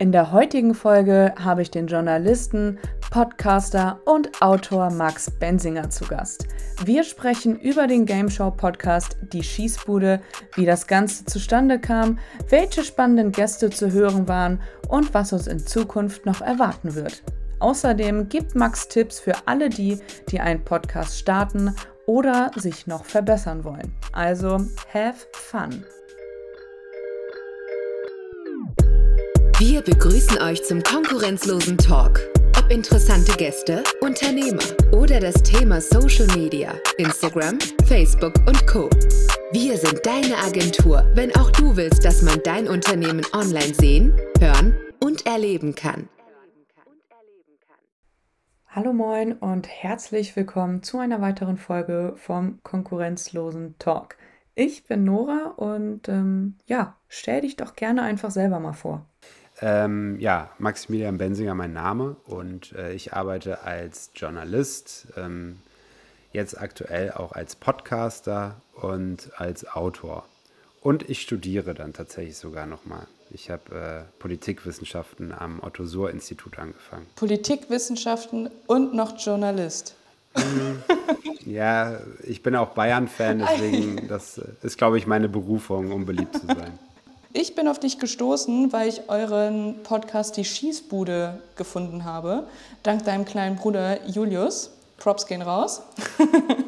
In der heutigen Folge habe ich den Journalisten, Podcaster und Autor Max Bensinger zu Gast. Wir sprechen über den Game Show Podcast Die Schießbude, wie das Ganze zustande kam, welche spannenden Gäste zu hören waren und was uns in Zukunft noch erwarten wird. Außerdem gibt Max Tipps für alle die, die einen Podcast starten oder sich noch verbessern wollen. Also, have fun! Wir begrüßen euch zum konkurrenzlosen Talk. Ob interessante Gäste, Unternehmer oder das Thema Social Media, Instagram, Facebook und Co. Wir sind deine Agentur, wenn auch du willst, dass man dein Unternehmen online sehen, hören und erleben kann. Hallo moin und herzlich willkommen zu einer weiteren Folge vom konkurrenzlosen Talk. Ich bin Nora und ähm, ja, stell dich doch gerne einfach selber mal vor. Ähm, ja, Maximilian Bensinger mein Name und äh, ich arbeite als Journalist, ähm, jetzt aktuell auch als Podcaster und als Autor. Und ich studiere dann tatsächlich sogar nochmal. Ich habe äh, Politikwissenschaften am Otto-Suhr-Institut angefangen. Politikwissenschaften und noch Journalist. Mhm. ja, ich bin auch Bayern-Fan, deswegen das ist, glaube ich, meine Berufung, um beliebt zu sein. Ich bin auf dich gestoßen, weil ich euren Podcast Die Schießbude gefunden habe. Dank deinem kleinen Bruder Julius. Props gehen raus.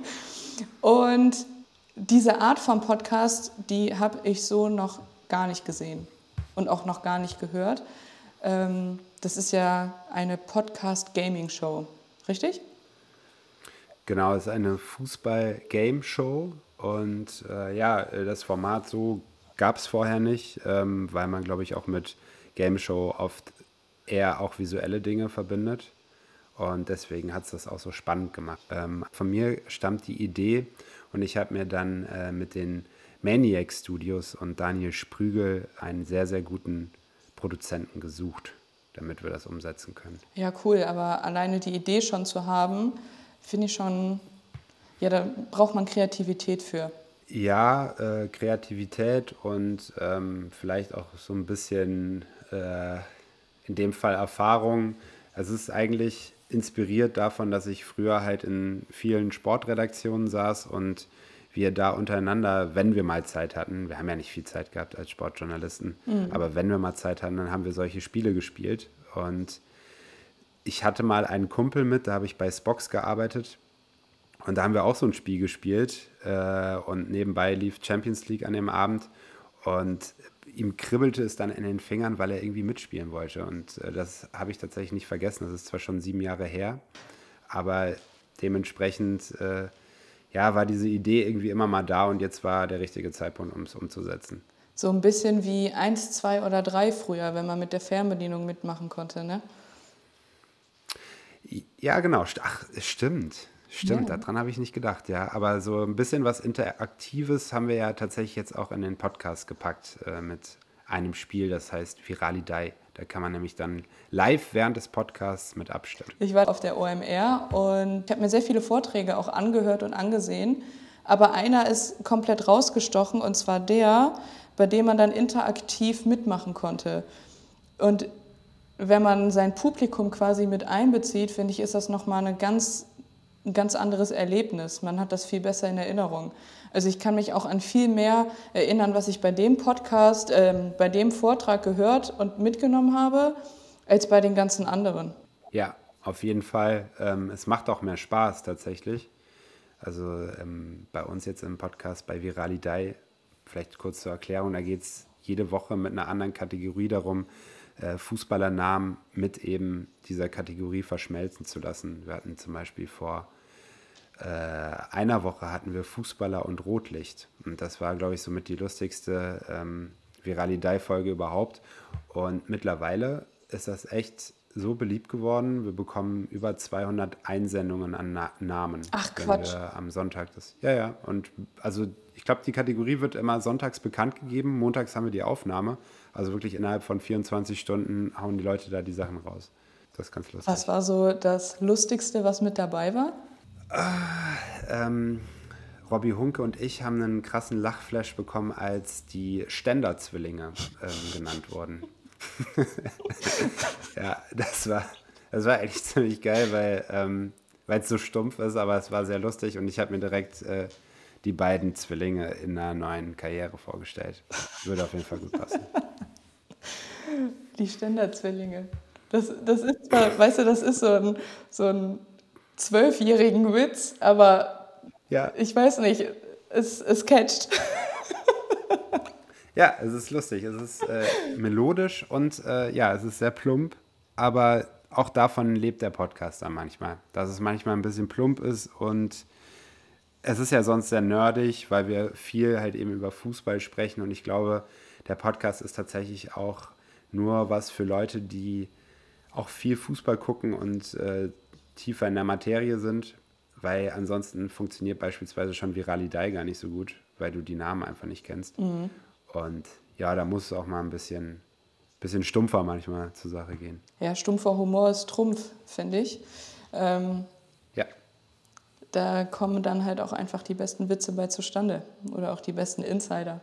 Und diese Art von Podcast, die habe ich so noch gar nicht gesehen und auch noch gar nicht gehört. Ähm, das ist ja eine Podcast-Gaming-Show, richtig? Genau, es ist eine Fußball-Game-Show und äh, ja, das Format so gab es vorher nicht, ähm, weil man, glaube ich, auch mit Game Show oft eher auch visuelle Dinge verbindet. Und deswegen hat es das auch so spannend gemacht. Ähm, von mir stammt die Idee und ich habe mir dann äh, mit den Maniac Studios und Daniel Sprügel einen sehr, sehr guten Produzenten gesucht, damit wir das umsetzen können. Ja, cool, aber alleine die Idee schon zu haben, finde ich schon, ja, da braucht man Kreativität für. Ja, äh, Kreativität und ähm, vielleicht auch so ein bisschen äh, in dem Fall Erfahrung. Es ist eigentlich inspiriert davon, dass ich früher halt in vielen Sportredaktionen saß und wir da untereinander, wenn wir mal Zeit hatten, wir haben ja nicht viel Zeit gehabt als Sportjournalisten, mhm. aber wenn wir mal Zeit hatten, dann haben wir solche Spiele gespielt. Und ich hatte mal einen Kumpel mit, da habe ich bei Spox gearbeitet und da haben wir auch so ein Spiel gespielt äh, und nebenbei lief Champions League an dem Abend und ihm kribbelte es dann in den Fingern, weil er irgendwie mitspielen wollte. Und äh, das habe ich tatsächlich nicht vergessen. Das ist zwar schon sieben Jahre her, aber dementsprechend äh, ja, war diese Idee irgendwie immer mal da und jetzt war der richtige Zeitpunkt, um es umzusetzen. So ein bisschen wie eins, zwei oder drei früher, wenn man mit der Fernbedienung mitmachen konnte, ne? Ja, genau. Ach, stimmt. Stimmt, ja. daran habe ich nicht gedacht, ja. Aber so ein bisschen was Interaktives haben wir ja tatsächlich jetzt auch in den Podcast gepackt äh, mit einem Spiel, das heißt Viralidei. Da kann man nämlich dann live während des Podcasts mit abstimmen. Ich war auf der OMR und ich habe mir sehr viele Vorträge auch angehört und angesehen. Aber einer ist komplett rausgestochen und zwar der, bei dem man dann interaktiv mitmachen konnte. Und wenn man sein Publikum quasi mit einbezieht, finde ich, ist das nochmal eine ganz ein ganz anderes Erlebnis. Man hat das viel besser in Erinnerung. Also ich kann mich auch an viel mehr erinnern, was ich bei dem Podcast, ähm, bei dem Vortrag gehört und mitgenommen habe, als bei den ganzen anderen. Ja, auf jeden Fall. Ähm, es macht auch mehr Spaß tatsächlich. Also ähm, bei uns jetzt im Podcast bei Viralidei, vielleicht kurz zur Erklärung, da geht es jede Woche mit einer anderen Kategorie darum, äh, Fußballernamen mit eben dieser Kategorie verschmelzen zu lassen. Wir hatten zum Beispiel vor äh, einer Woche hatten wir Fußballer und Rotlicht. Und das war, glaube ich, somit die lustigste ähm, Viralidei-Folge überhaupt. Und mittlerweile ist das echt so beliebt geworden. Wir bekommen über 200 Einsendungen an Na Namen. Ach Quatsch. am Sonntag das. Ja, ja. Und also ich glaube, die Kategorie wird immer sonntags bekannt gegeben. Montags haben wir die Aufnahme. Also wirklich innerhalb von 24 Stunden hauen die Leute da die Sachen raus. Das ist ganz lustig. Was war so das Lustigste, was mit dabei war? Äh, ähm, Robbie Hunke und ich haben einen krassen Lachflash bekommen, als die Ständerzwillinge ähm, genannt wurden. ja, das war, das war eigentlich ziemlich geil, weil ähm, es so stumpf ist, aber es war sehr lustig und ich habe mir direkt äh, die beiden Zwillinge in einer neuen Karriere vorgestellt. Würde auf jeden Fall gut passen. Die Ständerzwillinge. Das, das ist zwar, weißt du, das ist so ein, so ein zwölfjährigen Witz, aber ja. ich weiß nicht, es, es catcht. Ja, es ist lustig, es ist äh, melodisch und äh, ja, es ist sehr plump, aber auch davon lebt der Podcast dann manchmal, dass es manchmal ein bisschen plump ist und es ist ja sonst sehr nerdig, weil wir viel halt eben über Fußball sprechen und ich glaube, der Podcast ist tatsächlich auch nur was für Leute, die auch viel Fußball gucken und äh, tiefer in der Materie sind, weil ansonsten funktioniert beispielsweise schon Viralidei gar nicht so gut, weil du die Namen einfach nicht kennst. Mhm. Und ja, da muss es auch mal ein bisschen, bisschen stumpfer manchmal zur Sache gehen. Ja, stumpfer Humor ist Trumpf, finde ich. Ähm. Da kommen dann halt auch einfach die besten Witze bei zustande oder auch die besten Insider.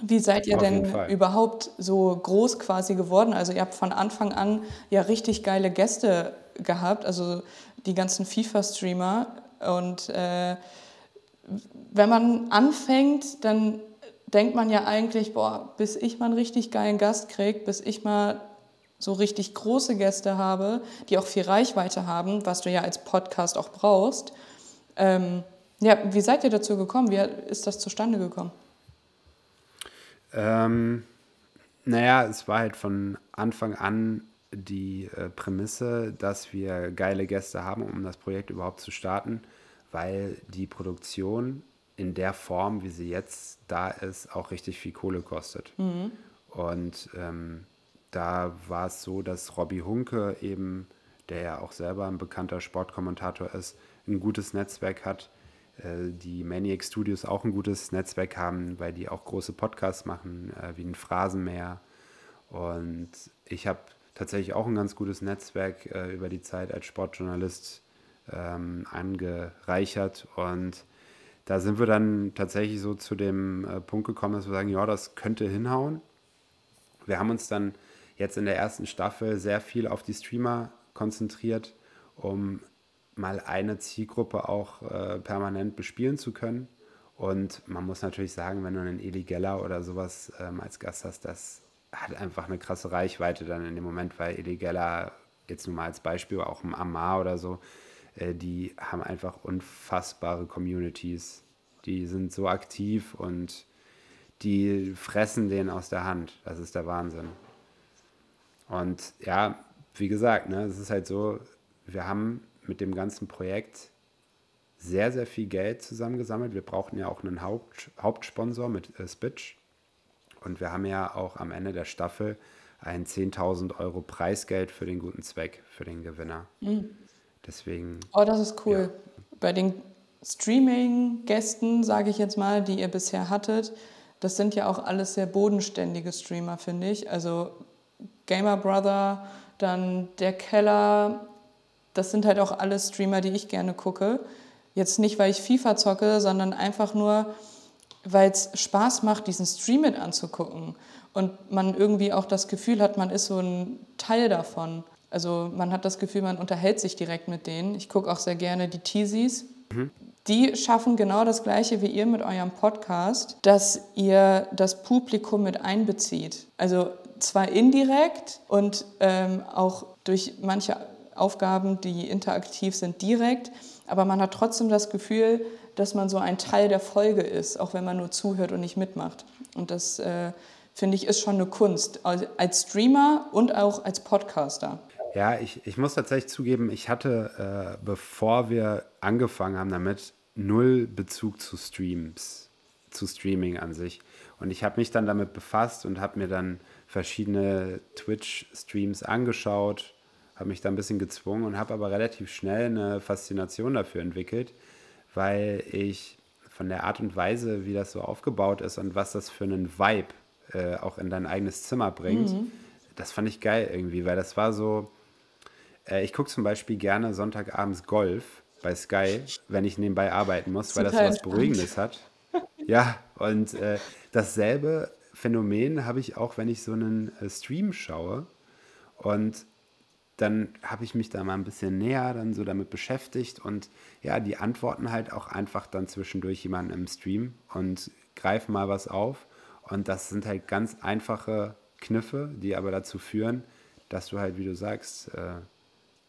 Wie seid ihr Auf denn überhaupt so groß quasi geworden? Also ihr habt von Anfang an ja richtig geile Gäste gehabt, also die ganzen FIFA-Streamer. Und äh, wenn man anfängt, dann denkt man ja eigentlich, boah, bis ich mal einen richtig geilen Gast kriege, bis ich mal so richtig große Gäste habe, die auch viel Reichweite haben, was du ja als Podcast auch brauchst. Ähm, ja, wie seid ihr dazu gekommen? Wie ist das zustande gekommen? Ähm, naja, es war halt von Anfang an die äh, Prämisse, dass wir geile Gäste haben, um das Projekt überhaupt zu starten, weil die Produktion in der Form, wie sie jetzt da ist, auch richtig viel Kohle kostet. Mhm. Und ähm, da war es so, dass Robbie Hunke eben, der ja auch selber ein bekannter Sportkommentator ist, ein gutes Netzwerk hat äh, die Maniac Studios auch ein gutes Netzwerk haben, weil die auch große Podcasts machen, äh, wie ein Phrasenmäher. Und ich habe tatsächlich auch ein ganz gutes Netzwerk äh, über die Zeit als Sportjournalist ähm, angereichert. Und da sind wir dann tatsächlich so zu dem Punkt gekommen, dass wir sagen, ja, das könnte hinhauen. Wir haben uns dann jetzt in der ersten Staffel sehr viel auf die Streamer konzentriert, um mal eine Zielgruppe auch äh, permanent bespielen zu können. Und man muss natürlich sagen, wenn du einen Eli Geller oder sowas ähm, als Gast hast, das hat einfach eine krasse Reichweite dann in dem Moment, weil Eli Geller, jetzt nur mal als Beispiel, auch im Amar oder so, äh, die haben einfach unfassbare Communities. Die sind so aktiv und die fressen den aus der Hand. Das ist der Wahnsinn. Und ja, wie gesagt, ne, es ist halt so, wir haben mit dem ganzen Projekt sehr, sehr viel Geld zusammengesammelt. Wir brauchten ja auch einen Haupt, Hauptsponsor mit äh, Spitch. Und wir haben ja auch am Ende der Staffel ein 10.000 Euro Preisgeld für den guten Zweck, für den Gewinner. Mhm. Deswegen. Oh, das ist cool. Ja. Bei den Streaming-Gästen, sage ich jetzt mal, die ihr bisher hattet, das sind ja auch alles sehr bodenständige Streamer, finde ich. Also Gamer Brother, dann der Keller, das sind halt auch alle Streamer, die ich gerne gucke. Jetzt nicht, weil ich FIFA zocke, sondern einfach nur, weil es Spaß macht, diesen Stream mit anzugucken. Und man irgendwie auch das Gefühl hat, man ist so ein Teil davon. Also man hat das Gefühl, man unterhält sich direkt mit denen. Ich gucke auch sehr gerne die Teasies. Mhm. Die schaffen genau das Gleiche wie ihr mit eurem Podcast, dass ihr das Publikum mit einbezieht. Also zwar indirekt und ähm, auch durch manche Aufgaben, die interaktiv sind, direkt, aber man hat trotzdem das Gefühl, dass man so ein Teil der Folge ist, auch wenn man nur zuhört und nicht mitmacht. Und das, äh, finde ich, ist schon eine Kunst, als Streamer und auch als Podcaster. Ja, ich, ich muss tatsächlich zugeben, ich hatte, äh, bevor wir angefangen haben damit, null Bezug zu Streams, zu Streaming an sich. Und ich habe mich dann damit befasst und habe mir dann verschiedene Twitch-Streams angeschaut habe mich da ein bisschen gezwungen und habe aber relativ schnell eine Faszination dafür entwickelt, weil ich von der Art und Weise, wie das so aufgebaut ist und was das für einen Vibe äh, auch in dein eigenes Zimmer bringt, mhm. das fand ich geil irgendwie, weil das war so, äh, ich gucke zum Beispiel gerne Sonntagabends Golf bei Sky, wenn ich nebenbei arbeiten muss, weil das was Beruhigendes hat. Ja, und äh, dasselbe Phänomen habe ich auch, wenn ich so einen äh, Stream schaue und dann habe ich mich da mal ein bisschen näher dann so damit beschäftigt und ja, die antworten halt auch einfach dann zwischendurch jemanden im Stream und greifen mal was auf und das sind halt ganz einfache Kniffe, die aber dazu führen, dass du halt, wie du sagst, äh,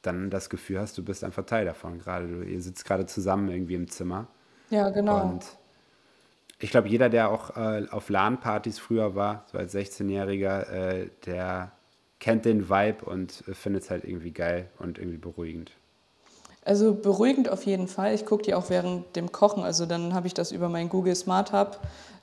dann das Gefühl hast, du bist einfach Teil davon. Gerade du, ihr sitzt gerade zusammen irgendwie im Zimmer. Ja, genau. Und ich glaube, jeder, der auch äh, auf LAN-Partys früher war, so als 16-Jähriger, äh, der kennt den Vibe und äh, findet es halt irgendwie geil und irgendwie beruhigend. Also beruhigend auf jeden Fall. Ich gucke die auch während dem Kochen. Also dann habe ich das über mein Google Smart Hub,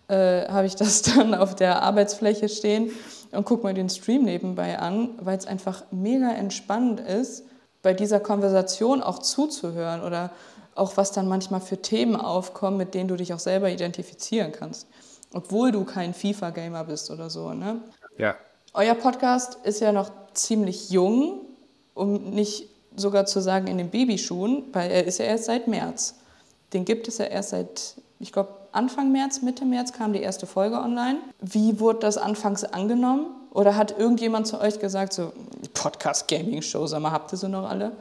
äh, habe ich das dann auf der Arbeitsfläche stehen und gucke mir den Stream nebenbei an, weil es einfach mega entspannend ist, bei dieser Konversation auch zuzuhören oder auch was dann manchmal für Themen aufkommen, mit denen du dich auch selber identifizieren kannst. Obwohl du kein FIFA-Gamer bist oder so. Ne? Ja. Euer Podcast ist ja noch ziemlich jung, um nicht sogar zu sagen in den Babyschuhen, weil er ist ja erst seit März. Den gibt es ja erst seit, ich glaube, Anfang März, Mitte März kam die erste Folge online. Wie wurde das anfangs angenommen? Oder hat irgendjemand zu euch gesagt, so Podcast Gaming Show, sag mal, habt ihr sie noch alle?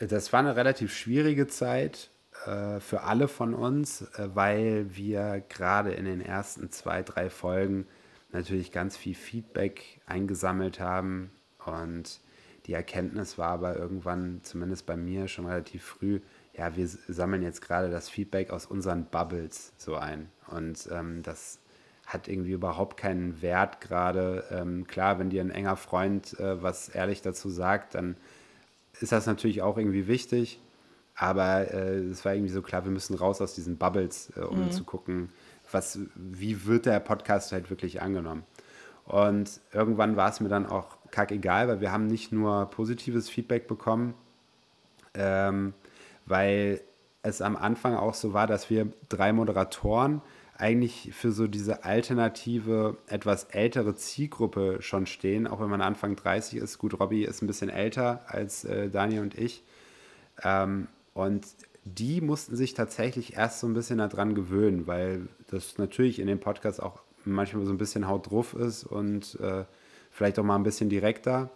Das war eine relativ schwierige Zeit äh, für alle von uns, äh, weil wir gerade in den ersten zwei, drei Folgen natürlich ganz viel Feedback eingesammelt haben und die Erkenntnis war aber irgendwann, zumindest bei mir, schon relativ früh, ja, wir sammeln jetzt gerade das Feedback aus unseren Bubbles so ein. Und ähm, das hat irgendwie überhaupt keinen Wert gerade. Ähm, klar, wenn dir ein enger Freund äh, was ehrlich dazu sagt, dann ist das natürlich auch irgendwie wichtig. Aber äh, es war irgendwie so klar, wir müssen raus aus diesen Bubbles, äh, um mhm. zu gucken, was, wie wird der Podcast halt wirklich angenommen. Und irgendwann war es mir dann auch kackegal, weil wir haben nicht nur positives Feedback bekommen, ähm, weil es am Anfang auch so war, dass wir drei Moderatoren eigentlich für so diese alternative, etwas ältere Zielgruppe schon stehen, auch wenn man Anfang 30 ist. Gut, Robby ist ein bisschen älter als äh, Daniel und ich. Ähm, und die mussten sich tatsächlich erst so ein bisschen daran gewöhnen, weil das natürlich in dem Podcast auch manchmal so ein bisschen Haut drauf ist und äh, vielleicht auch mal ein bisschen direkter.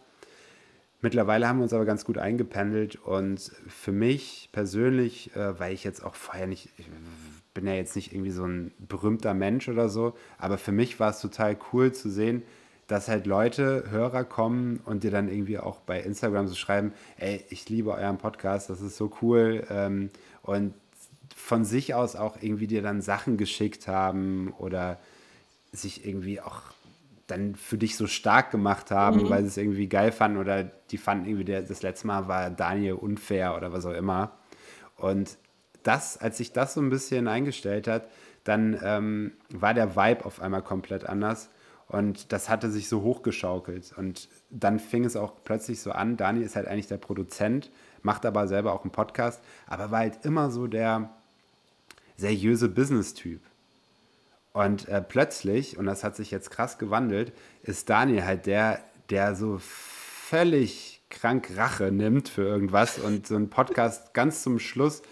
Mittlerweile haben wir uns aber ganz gut eingependelt und für mich persönlich, äh, weil ich jetzt auch vorher nicht, ich bin ja jetzt nicht irgendwie so ein berühmter Mensch oder so, aber für mich war es total cool zu sehen, dass halt Leute, Hörer kommen und dir dann irgendwie auch bei Instagram so schreiben, ey, ich liebe euren Podcast, das ist so cool ähm, und von sich aus auch irgendwie dir dann Sachen geschickt haben oder sich irgendwie auch dann für dich so stark gemacht haben, mhm. weil sie es irgendwie geil fanden oder die fanden irgendwie, der, das letzte Mal war Daniel unfair oder was auch immer. Und das, als sich das so ein bisschen eingestellt hat, dann ähm, war der Vibe auf einmal komplett anders. Und das hatte sich so hochgeschaukelt. Und dann fing es auch plötzlich so an. Daniel ist halt eigentlich der Produzent, macht aber selber auch einen Podcast, aber war halt immer so der seriöse Business-Typ. Und äh, plötzlich, und das hat sich jetzt krass gewandelt, ist Daniel halt der, der so völlig krank Rache nimmt für irgendwas und so einen Podcast ganz zum Schluss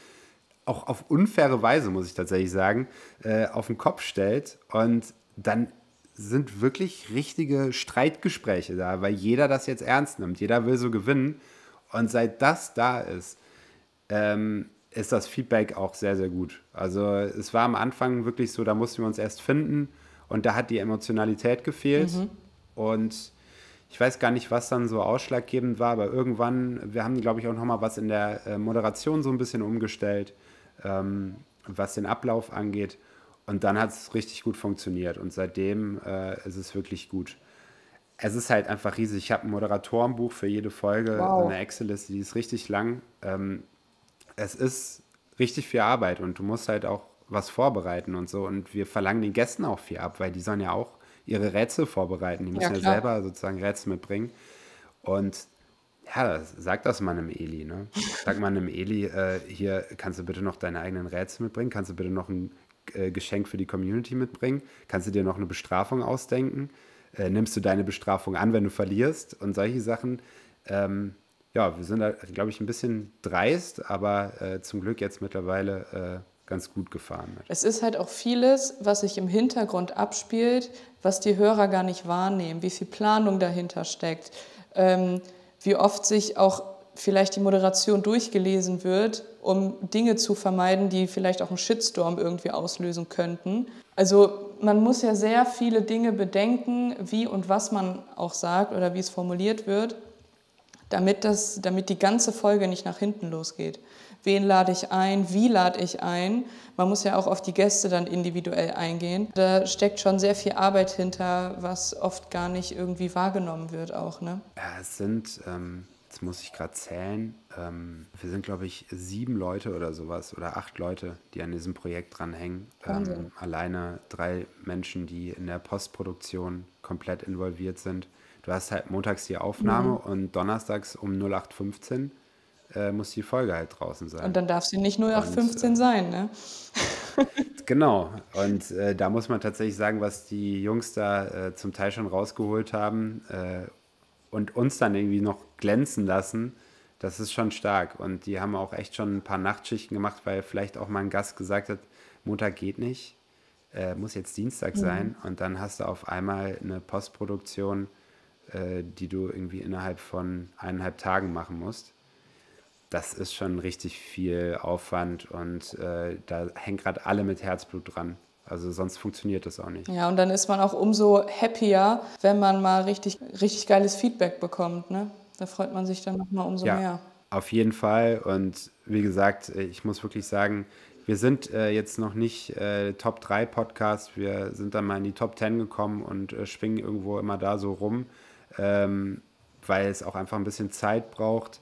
auch auf unfaire Weise, muss ich tatsächlich sagen, äh, auf den Kopf stellt. Und dann sind wirklich richtige Streitgespräche da, weil jeder das jetzt ernst nimmt. Jeder will so gewinnen. Und seit das da ist, ähm, ist das Feedback auch sehr, sehr gut. Also es war am Anfang wirklich so, da mussten wir uns erst finden und da hat die Emotionalität gefehlt. Mhm. Und ich weiß gar nicht, was dann so ausschlaggebend war, aber irgendwann, wir haben, glaube ich, auch nochmal was in der äh, Moderation so ein bisschen umgestellt, ähm, was den Ablauf angeht. Und dann hat es richtig gut funktioniert und seitdem äh, ist es wirklich gut. Es ist halt einfach riesig. Ich habe ein Moderatorenbuch für jede Folge, wow. so eine Excel-Liste, die ist richtig lang. Ähm, es ist richtig viel Arbeit und du musst halt auch was vorbereiten und so. Und wir verlangen den Gästen auch viel ab, weil die sollen ja auch ihre Rätsel vorbereiten. Die müssen ja, ja selber sozusagen Rätsel mitbringen. Und ja, sag das mal einem Eli. Ne? Sag mal einem Eli, äh, hier kannst du bitte noch deine eigenen Rätsel mitbringen, kannst du bitte noch ein äh, Geschenk für die Community mitbringen, kannst du dir noch eine Bestrafung ausdenken, äh, nimmst du deine Bestrafung an, wenn du verlierst und solche Sachen. Ähm, ja, wir sind da, glaube ich, ein bisschen dreist, aber äh, zum Glück jetzt mittlerweile äh, ganz gut gefahren mit. Es ist halt auch vieles, was sich im Hintergrund abspielt, was die Hörer gar nicht wahrnehmen, wie viel Planung dahinter steckt, ähm, wie oft sich auch vielleicht die Moderation durchgelesen wird, um Dinge zu vermeiden, die vielleicht auch einen Shitstorm irgendwie auslösen könnten. Also man muss ja sehr viele Dinge bedenken, wie und was man auch sagt oder wie es formuliert wird, damit, das, damit die ganze Folge nicht nach hinten losgeht. Wen lade ich ein? Wie lade ich ein? Man muss ja auch auf die Gäste dann individuell eingehen. Da steckt schon sehr viel Arbeit hinter, was oft gar nicht irgendwie wahrgenommen wird auch. Ne? Ja, es sind ähm, jetzt muss ich gerade zählen, ähm, wir sind, glaube ich, sieben Leute oder sowas oder acht Leute, die an diesem Projekt dranhängen. Ähm, alleine drei Menschen, die in der Postproduktion komplett involviert sind. Du hast halt montags die Aufnahme mhm. und donnerstags um 0815 äh, muss die Folge halt draußen sein. Und dann darf sie nicht 0815 und, äh, sein, ne? genau. Und äh, da muss man tatsächlich sagen, was die Jungs da äh, zum Teil schon rausgeholt haben äh, und uns dann irgendwie noch glänzen lassen, das ist schon stark. Und die haben auch echt schon ein paar Nachtschichten gemacht, weil vielleicht auch mal ein Gast gesagt hat, Montag geht nicht, äh, muss jetzt Dienstag mhm. sein. Und dann hast du auf einmal eine Postproduktion, äh, die du irgendwie innerhalb von eineinhalb Tagen machen musst. Das ist schon richtig viel Aufwand und äh, da hängen gerade alle mit Herzblut dran. Also sonst funktioniert das auch nicht. Ja, und dann ist man auch umso happier, wenn man mal richtig, richtig geiles Feedback bekommt. Ne? Da freut man sich dann nochmal umso ja, mehr. Auf jeden Fall. Und wie gesagt, ich muss wirklich sagen, wir sind äh, jetzt noch nicht äh, Top 3 Podcast. Wir sind dann mal in die Top 10 gekommen und äh, schwingen irgendwo immer da so rum, ähm, weil es auch einfach ein bisschen Zeit braucht.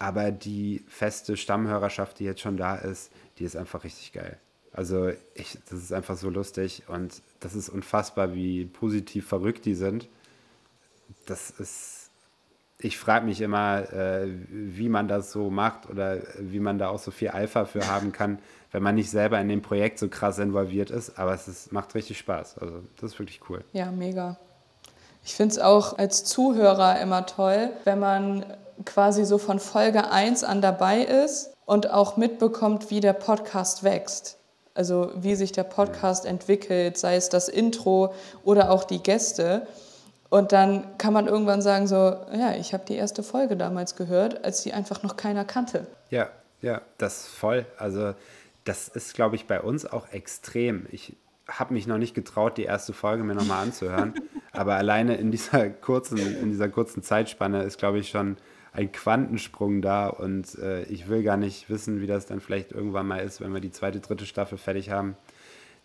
Aber die feste Stammhörerschaft, die jetzt schon da ist, die ist einfach richtig geil. Also ich, das ist einfach so lustig und das ist unfassbar, wie positiv verrückt die sind. Das ist, ich frage mich immer, äh, wie man das so macht oder wie man da auch so viel Alpha für haben kann, wenn man nicht selber in dem Projekt so krass involviert ist. Aber es ist, macht richtig Spaß. Also das ist wirklich cool. Ja, mega. Ich finde es auch als Zuhörer immer toll, wenn man quasi so von Folge 1 an dabei ist und auch mitbekommt, wie der Podcast wächst. Also wie sich der Podcast entwickelt, sei es das Intro oder auch die Gäste. Und dann kann man irgendwann sagen, so, ja, ich habe die erste Folge damals gehört, als die einfach noch keiner kannte. Ja, ja, das voll. Also das ist, glaube ich, bei uns auch extrem. Ich habe mich noch nicht getraut, die erste Folge mir nochmal anzuhören. aber alleine in dieser kurzen, in dieser kurzen Zeitspanne ist, glaube ich, schon ein Quantensprung da und äh, ich will gar nicht wissen, wie das dann vielleicht irgendwann mal ist, wenn wir die zweite, dritte Staffel fertig haben.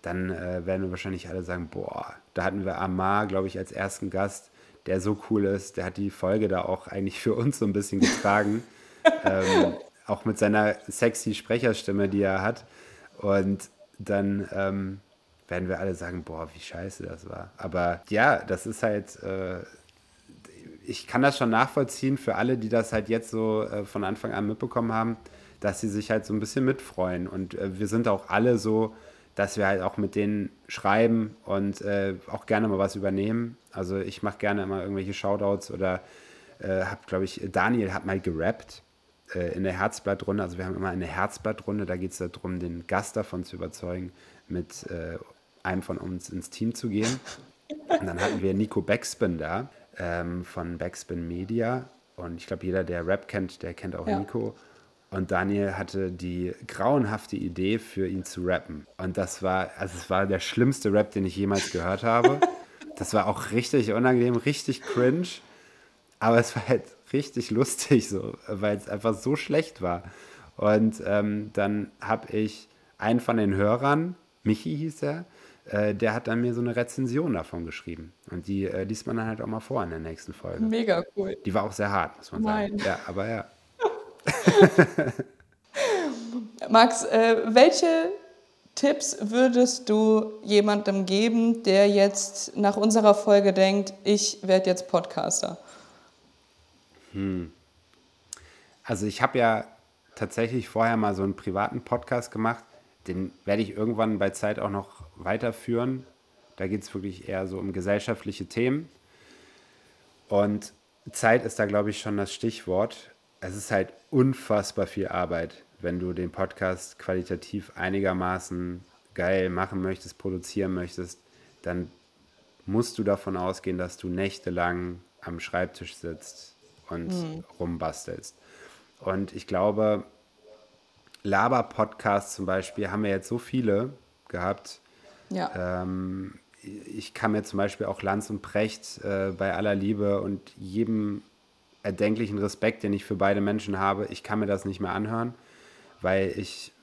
Dann äh, werden wir wahrscheinlich alle sagen, boah, da hatten wir Amar, glaube ich, als ersten Gast, der so cool ist, der hat die Folge da auch eigentlich für uns so ein bisschen getragen. ähm, auch mit seiner sexy Sprecherstimme, die er hat. Und dann ähm, werden wir alle sagen, boah, wie scheiße das war. Aber ja, das ist halt, äh, ich kann das schon nachvollziehen für alle, die das halt jetzt so äh, von Anfang an mitbekommen haben, dass sie sich halt so ein bisschen mitfreuen. Und äh, wir sind auch alle so, dass wir halt auch mit denen schreiben und äh, auch gerne mal was übernehmen. Also ich mache gerne immer irgendwelche Shoutouts oder äh, habe, glaube ich, Daniel hat mal gerappt äh, in der Herzblattrunde. Also wir haben immer eine Herzblattrunde, da geht es darum, den Gast davon zu überzeugen, mit äh, einem von uns ins Team zu gehen. Und dann hatten wir Nico Backspin da ähm, von Backspin Media. Und ich glaube, jeder, der Rap kennt, der kennt auch ja. Nico. Und Daniel hatte die grauenhafte Idee, für ihn zu rappen. Und das war, also es war der schlimmste Rap, den ich jemals gehört habe. Das war auch richtig unangenehm, richtig cringe. Aber es war halt richtig lustig, so, weil es einfach so schlecht war. Und ähm, dann habe ich einen von den Hörern, Michi hieß er, äh, der hat dann mir so eine Rezension davon geschrieben. Und die äh, liest man dann halt auch mal vor in der nächsten Folge. Mega cool. Die war auch sehr hart, muss man Nein. sagen. Ja, aber ja. Max, äh, welche Tipps würdest du jemandem geben, der jetzt nach unserer Folge denkt, ich werde jetzt Podcaster? Hm. Also ich habe ja tatsächlich vorher mal so einen privaten Podcast gemacht. Den werde ich irgendwann bei Zeit auch noch weiterführen. Da geht es wirklich eher so um gesellschaftliche Themen. Und Zeit ist da, glaube ich, schon das Stichwort. Es ist halt unfassbar viel Arbeit, wenn du den Podcast qualitativ einigermaßen geil machen möchtest, produzieren möchtest, dann musst du davon ausgehen, dass du nächtelang am Schreibtisch sitzt und mhm. rumbastelst. Und ich glaube, Laber-Podcasts zum Beispiel haben wir jetzt so viele gehabt. Ja. Ähm, ich kann mir zum Beispiel auch Lanz und Precht äh, bei aller Liebe und jedem erdenklichen Respekt, den ich für beide Menschen habe, ich kann mir das nicht mehr anhören, weil ich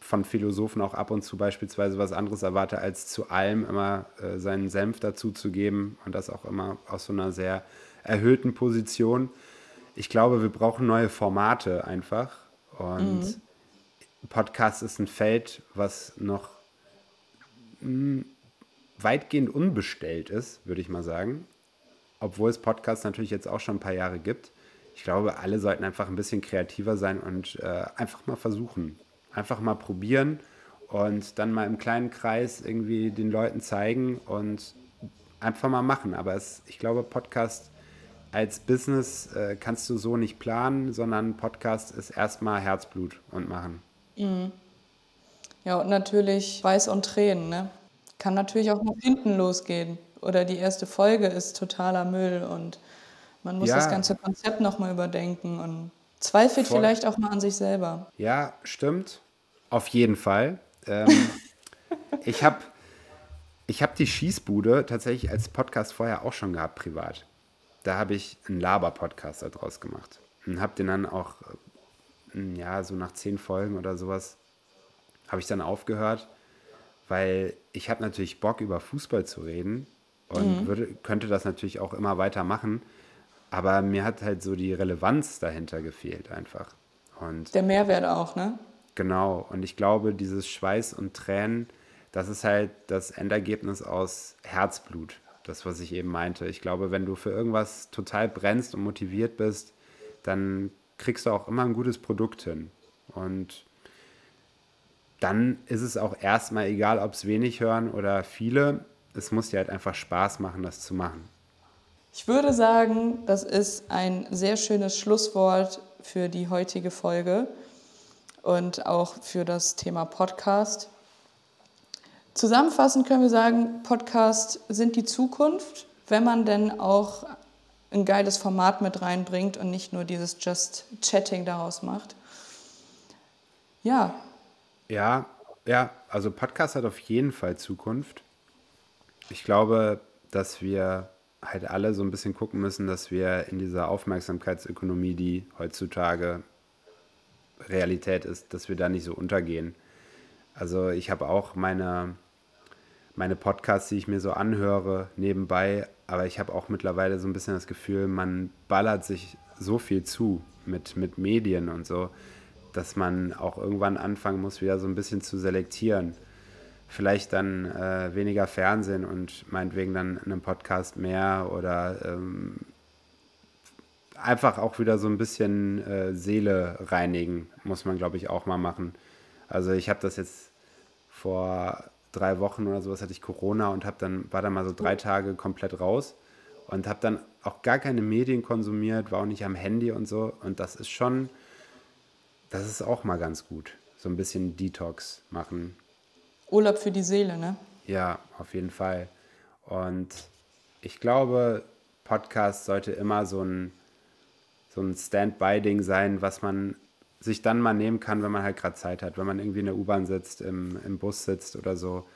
von Philosophen auch ab und zu beispielsweise was anderes erwarte, als zu allem immer äh, seinen Senf dazu zu geben und das auch immer aus so einer sehr erhöhten Position. Ich glaube, wir brauchen neue Formate einfach und mhm. Podcast ist ein Feld, was noch hm, weitgehend unbestellt ist, würde ich mal sagen obwohl es Podcasts natürlich jetzt auch schon ein paar Jahre gibt. Ich glaube, alle sollten einfach ein bisschen kreativer sein und äh, einfach mal versuchen. Einfach mal probieren und dann mal im kleinen Kreis irgendwie den Leuten zeigen und einfach mal machen. Aber es, ich glaube, Podcast als Business äh, kannst du so nicht planen, sondern Podcast ist erstmal Herzblut und machen. Mhm. Ja, und natürlich Weiß und Tränen. Ne? Kann natürlich auch nach hinten losgehen oder die erste Folge ist totaler Müll und man muss ja. das ganze Konzept nochmal überdenken und zweifelt Voll. vielleicht auch mal an sich selber. Ja, stimmt. Auf jeden Fall. Ähm, ich habe ich hab die Schießbude tatsächlich als Podcast vorher auch schon gehabt, privat. Da habe ich einen Laber-Podcast daraus gemacht. Und habe den dann auch, ja, so nach zehn Folgen oder sowas, habe ich dann aufgehört, weil ich habe natürlich Bock, über Fußball zu reden und mhm. würde, könnte das natürlich auch immer weiter machen. Aber mir hat halt so die Relevanz dahinter gefehlt einfach. Und Der Mehrwert auch, ne? Genau. Und ich glaube, dieses Schweiß und Tränen, das ist halt das Endergebnis aus Herzblut. Das, was ich eben meinte. Ich glaube, wenn du für irgendwas total brennst und motiviert bist, dann kriegst du auch immer ein gutes Produkt hin. Und dann ist es auch erstmal egal, ob es wenig hören oder viele es muss dir halt einfach Spaß machen, das zu machen. Ich würde sagen, das ist ein sehr schönes Schlusswort für die heutige Folge und auch für das Thema Podcast. Zusammenfassend können wir sagen, Podcasts sind die Zukunft, wenn man denn auch ein geiles Format mit reinbringt und nicht nur dieses Just Chatting daraus macht. Ja. Ja, ja, also Podcast hat auf jeden Fall Zukunft. Ich glaube, dass wir halt alle so ein bisschen gucken müssen, dass wir in dieser Aufmerksamkeitsökonomie, die heutzutage Realität ist, dass wir da nicht so untergehen. Also ich habe auch meine, meine Podcasts, die ich mir so anhöre, nebenbei, aber ich habe auch mittlerweile so ein bisschen das Gefühl, man ballert sich so viel zu mit, mit Medien und so, dass man auch irgendwann anfangen muss, wieder so ein bisschen zu selektieren vielleicht dann äh, weniger Fernsehen und meinetwegen dann in einem Podcast mehr oder ähm, einfach auch wieder so ein bisschen äh, Seele reinigen, muss man, glaube ich, auch mal machen. Also ich habe das jetzt vor drei Wochen oder sowas hatte ich Corona und habe dann war dann mal so drei Tage komplett raus und habe dann auch gar keine Medien konsumiert, war auch nicht am Handy und so und das ist schon, das ist auch mal ganz gut, so ein bisschen Detox machen Urlaub für die Seele, ne? Ja, auf jeden Fall. Und ich glaube, Podcast sollte immer so ein, so ein Stand-by-Ding sein, was man sich dann mal nehmen kann, wenn man halt gerade Zeit hat, wenn man irgendwie in der U-Bahn sitzt, im, im Bus sitzt oder so.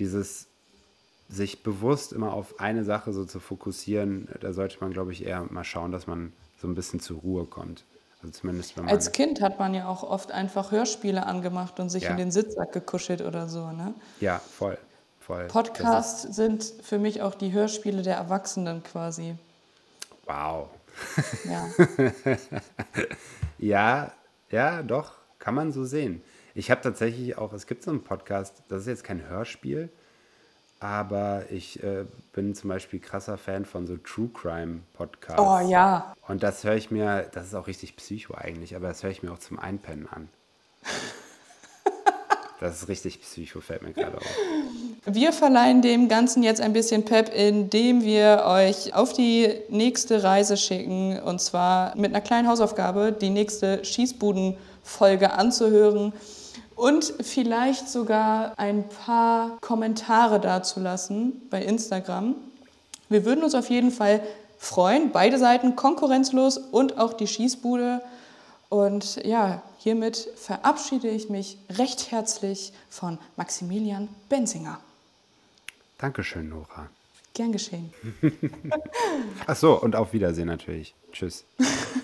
Dieses sich bewusst immer auf eine Sache so zu fokussieren, da sollte man, glaube ich, eher mal schauen, dass man so ein bisschen zur Ruhe kommt. Also zumindest wenn man Als Kind hat man ja auch oft einfach Hörspiele angemacht und sich ja. in den Sitzsack gekuschelt oder so. Ne? Ja, voll. voll. Podcasts sind für mich auch die Hörspiele der Erwachsenen quasi. Wow. Ja. ja, ja, doch, kann man so sehen. Ich habe tatsächlich auch, es gibt so einen Podcast, das ist jetzt kein Hörspiel, aber ich äh, bin zum Beispiel krasser Fan von so True Crime Podcasts. Oh ja. Und das höre ich mir, das ist auch richtig psycho eigentlich, aber das höre ich mir auch zum Einpennen an. das ist richtig psycho, fällt mir gerade auf. Wir verleihen dem Ganzen jetzt ein bisschen Pep, indem wir euch auf die nächste Reise schicken. Und zwar mit einer kleinen Hausaufgabe, die nächste Schießbuden-Folge anzuhören und vielleicht sogar ein paar Kommentare dazulassen bei Instagram. Wir würden uns auf jeden Fall freuen. Beide Seiten konkurrenzlos und auch die Schießbude. Und ja, hiermit verabschiede ich mich recht herzlich von Maximilian Benzinger. Dankeschön, Nora. Gern geschehen. Ach so, und auf Wiedersehen natürlich. Tschüss.